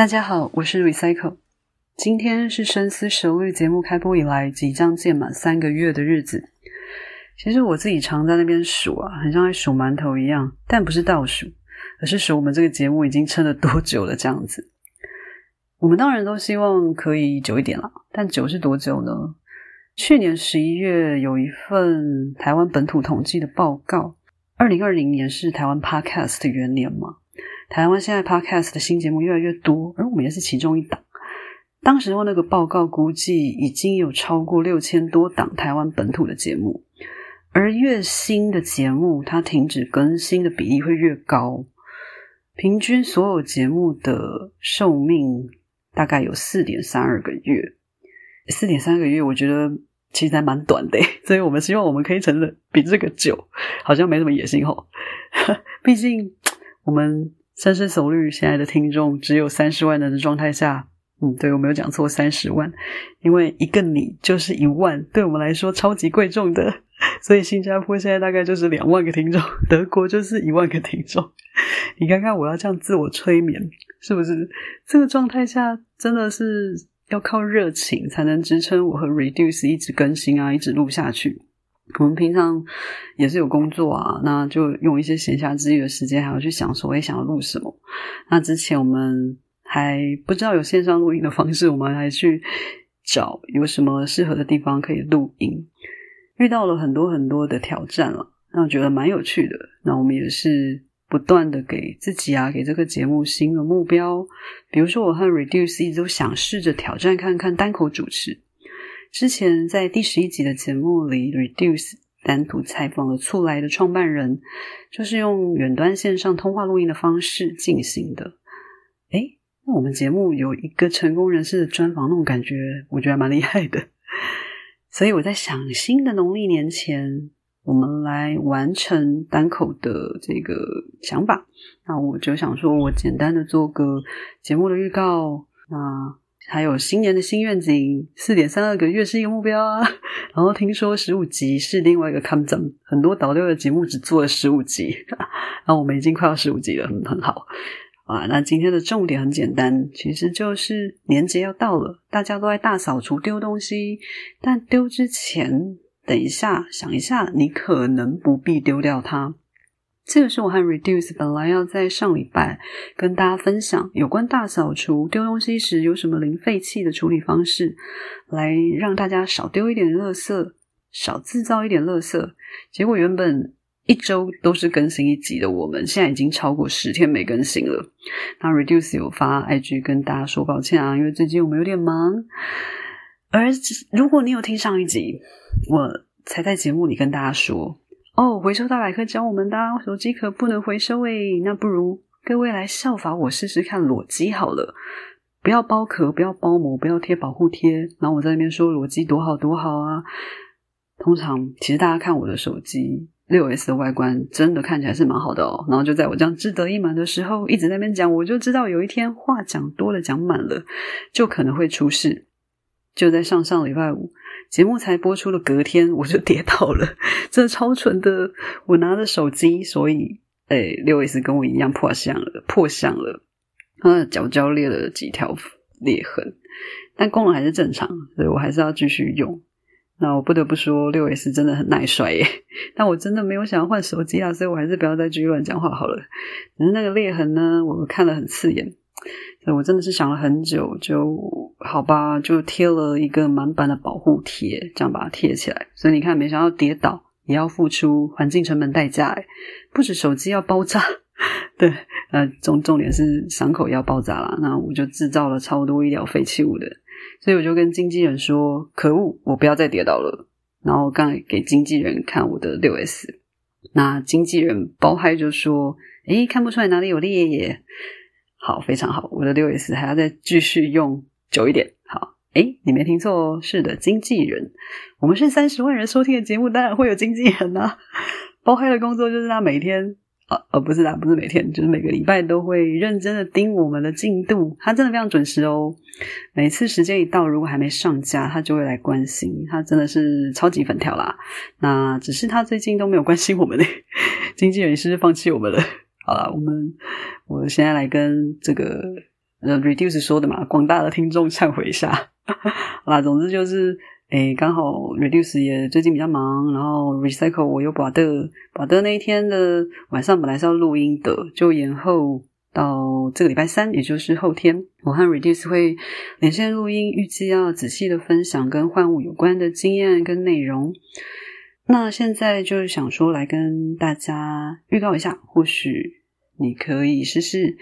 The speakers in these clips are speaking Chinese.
大家好，我是 Recycle。今天是深思熟虑节目开播以来即将届满三个月的日子。其实我自己常在那边数啊，很像在数馒头一样，但不是倒数，而是数我们这个节目已经撑了多久了这样子。我们当然都希望可以久一点啦，但久是多久呢？去年十一月有一份台湾本土统计的报告，二零二零年是台湾 Podcast 的元年嘛。台湾现在 Podcast 的新节目越来越多，而我们也是其中一档。当时候那个报告估计已经有超过六千多档台湾本土的节目，而越新的节目，它停止更新的比例会越高。平均所有节目的寿命大概有四点三二个月，四点三个月，我觉得其实还蛮短的，所以我们希望我们可以成的比这个久，好像没什么野心吼。毕竟我们。深思熟虑，现在的听众只有三十万人的状态下，嗯，对，我没有讲错，三十万，因为一个你就是一万，对我们来说超级贵重的，所以新加坡现在大概就是两万个听众，德国就是一万个听众。你看看我要这样自我催眠，是不是？这个状态下真的是要靠热情才能支撑我和 Reduce 一直更新啊，一直录下去。我们平常也是有工作啊，那就用一些闲暇之余的时间，还要去想说，诶，想要录什么？那之前我们还不知道有线上录音的方式，我们还去找有什么适合的地方可以录音，遇到了很多很多的挑战了，那我觉得蛮有趣的。那我们也是不断的给自己啊，给这个节目新的目标，比如说我和 Reduce 一直都想试着挑战看看单口主持。之前在第十一集的节目里，Reduce 单独采访了促来的创办人，就是用远端线上通话录音的方式进行的。诶，那我们节目有一个成功人士的专访，那种感觉，我觉得蛮厉害的。所以我在想，新的农历年前，我们来完成单口的这个想法。那我就想说，我简单的做个节目的预告。那还有新年的新愿景，四点三二个月是一个目标啊。然后听说十五集是另外一个 come，很多导流的节目只做了十五集，然后我们已经快要十五集了，很很好啊。那今天的重点很简单，其实就是年节要到了，大家都在大扫除丢东西，但丢之前，等一下想一下，你可能不必丢掉它。这个是我和 Reduce 本来要在上礼拜跟大家分享有关大扫除丢东西时有什么零废弃的处理方式，来让大家少丢一点垃圾，少制造一点垃圾。结果原本一周都是更新一集的，我们现在已经超过十天没更新了。那 Reduce 有发 IG 跟大家说抱歉啊，因为最近我们有点忙。而如果你有听上一集，我才在节目里跟大家说。哦，回收大百科教我们的手机壳不能回收诶，那不如各位来效法我试试看裸机好了，不要包壳，不要包膜，不要贴保护贴，然后我在那边说裸机多好多好啊。通常其实大家看我的手机六 S 的外观，真的看起来是蛮好的哦。然后就在我这样志得意满的时候，一直在那边讲，我就知道有一天话讲多了，讲满了，就可能会出事。就在上上礼拜五。节目才播出的隔天，我就跌倒了，真的超蠢的。我拿着手机，所以诶六 S 跟我一样破相了，破相了。他的脚脚裂了几条裂痕，但功能还是正常，所以我还是要继续用。那我不得不说，六 S 真的很耐摔耶。但我真的没有想要换手机啊，所以我还是不要再继续乱讲话好了。只是那个裂痕呢，我看了很刺眼。所以我真的是想了很久，就好吧，就贴了一个满版的保护贴，这样把它贴起来。所以你看，没想到跌倒也要付出环境成本代价，不止手机要爆炸，对，呃，重重点是伤口要爆炸啦。那我就制造了超多医疗废弃物的，所以我就跟经纪人说：“可恶，我不要再跌倒了。”然后刚给经纪人看我的六 S，那经纪人包嗨就说：“诶看不出来哪里有裂耶。”好，非常好。我的六 S 还要再继续用久一点。好，诶，你没听错哦，是的，经纪人。我们是三十万人收听的节目，当然会有经纪人啊。包黑的工作就是他每天，呃呃，不是啦，不是每天，就是每个礼拜都会认真的盯我们的进度。他真的非常准时哦。每次时间一到，如果还没上架，他就会来关心。他真的是超级粉条啦。那只是他最近都没有关心我们嘞。经纪人是不是放弃我们了？好了，我们我现在来跟这个呃，Reduce 说的嘛，广大的听众忏悔一下。好啦，总之就是，诶，刚好 Reduce 也最近比较忙，然后 Recycle 我又把的把的那一天的晚上本来是要录音的，就延后到这个礼拜三，也就是后天，我和 Reduce 会连线录音，预计要仔细的分享跟换物有关的经验跟内容。那现在就是想说，来跟大家预告一下，或许你可以试试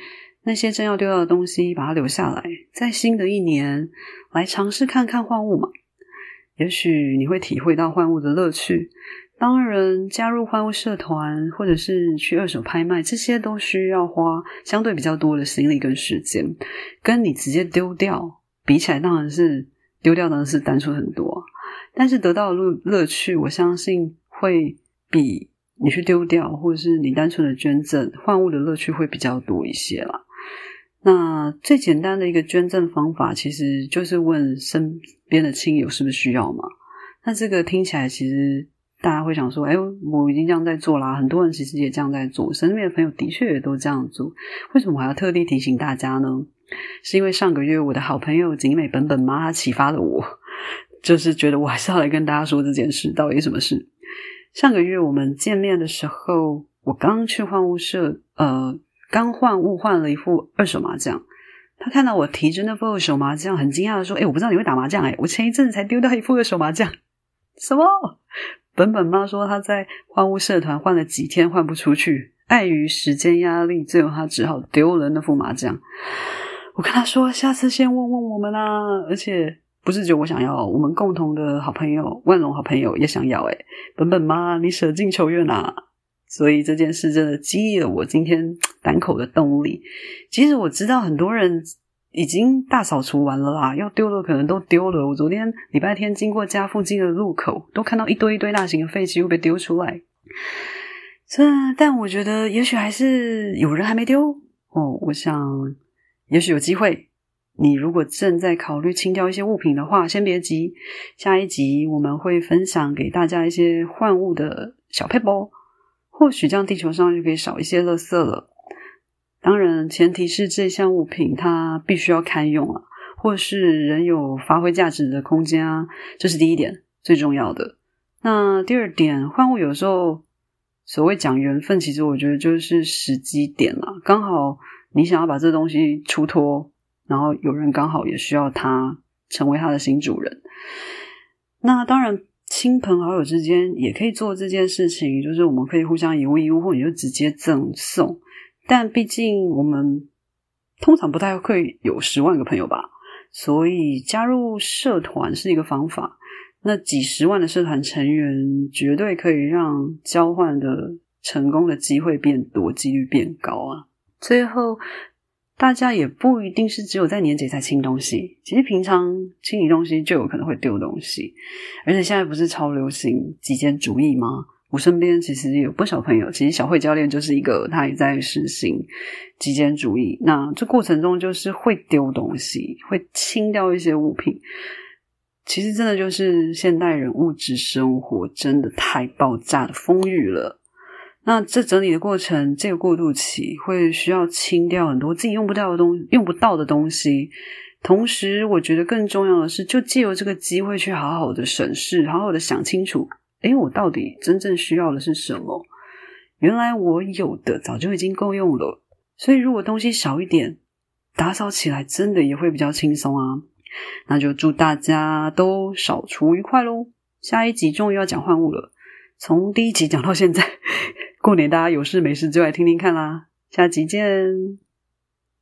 那些正要丢掉的东西，把它留下来，在新的一年来尝试看看换物嘛。也许你会体会到换物的乐趣。当然，加入换物社团或者是去二手拍卖，这些都需要花相对比较多的心力跟时间，跟你直接丢掉比起来，当然是丢掉当然是单纯很多。但是得到的乐乐趣，我相信会比你去丢掉，或者是你单纯的捐赠换物的乐趣会比较多一些啦。那最简单的一个捐赠方法，其实就是问身边的亲友是不是需要嘛。那这个听起来，其实大家会想说：“哎，我已经这样在做啦。”很多人其实也这样在做，身边的朋友的确也都这样做。为什么我还要特地提醒大家呢？是因为上个月我的好朋友景美本本妈她启发了我。就是觉得我还是要来跟大家说这件事，到底什么事？上个月我们见面的时候，我刚去换物社，呃，刚换物换了一副二手麻将。他看到我提着那副二手麻将，很惊讶的说：“哎，我不知道你会打麻将，哎，我前一阵子才丢掉一副二手麻将。”什么？本本妈说她在换物社团换了几天换不出去，碍于时间压力，最后她只好丢了那副麻将。我跟他说：“下次先问问我们啊，而且。”不是只有我想要，我们共同的好朋友万隆好朋友也想要诶。本本妈，你舍近求远啊！所以这件事真的激励了我今天胆口的动力。其实我知道很多人已经大扫除完了啦，要丢的可能都丢了。我昨天礼拜天经过家附近的路口，都看到一堆一堆大型的废弃物被丢出来。这，但我觉得也许还是有人还没丢哦。我想，也许有机会。你如果正在考虑清掉一些物品的话，先别急。下一集我们会分享给大家一些换物的小配包，或许这样地球上就可以少一些垃圾了。当然，前提是这项物品它必须要堪用啊，或是仍有发挥价值的空间啊，这是第一点最重要的。那第二点，换物有时候所谓讲缘分，其实我觉得就是时机点啦，刚好你想要把这东西出脱。然后有人刚好也需要他成为他的新主人，那当然亲朋好友之间也可以做这件事情，就是我们可以互相以物易物，或者就直接赠送。但毕竟我们通常不太会有十万个朋友吧，所以加入社团是一个方法。那几十万的社团成员绝对可以让交换的成功的机会变多，几率变高啊！最后。大家也不一定是只有在年节才清东西，其实平常清理东西就有可能会丢东西，而且现在不是超流行极简主义吗？我身边其实有不少朋友，其实小慧教练就是一个，他也在实行极简主义。那这过程中就是会丢东西，会清掉一些物品，其实真的就是现代人物质生活真的太爆炸的丰裕了。那这整理的过程，这个过渡期会需要清掉很多自己用不掉的东西，用不到的东西。同时，我觉得更重要的是，就借由这个机会去好好的审视，好好的想清楚，诶，我到底真正需要的是什么？原来我有的早就已经够用了。所以，如果东西少一点，打扫起来真的也会比较轻松啊。那就祝大家都扫除愉快喽！下一集终于要讲换物了，从第一集讲到现在。过年大家有事没事就来听听看啦，下集见。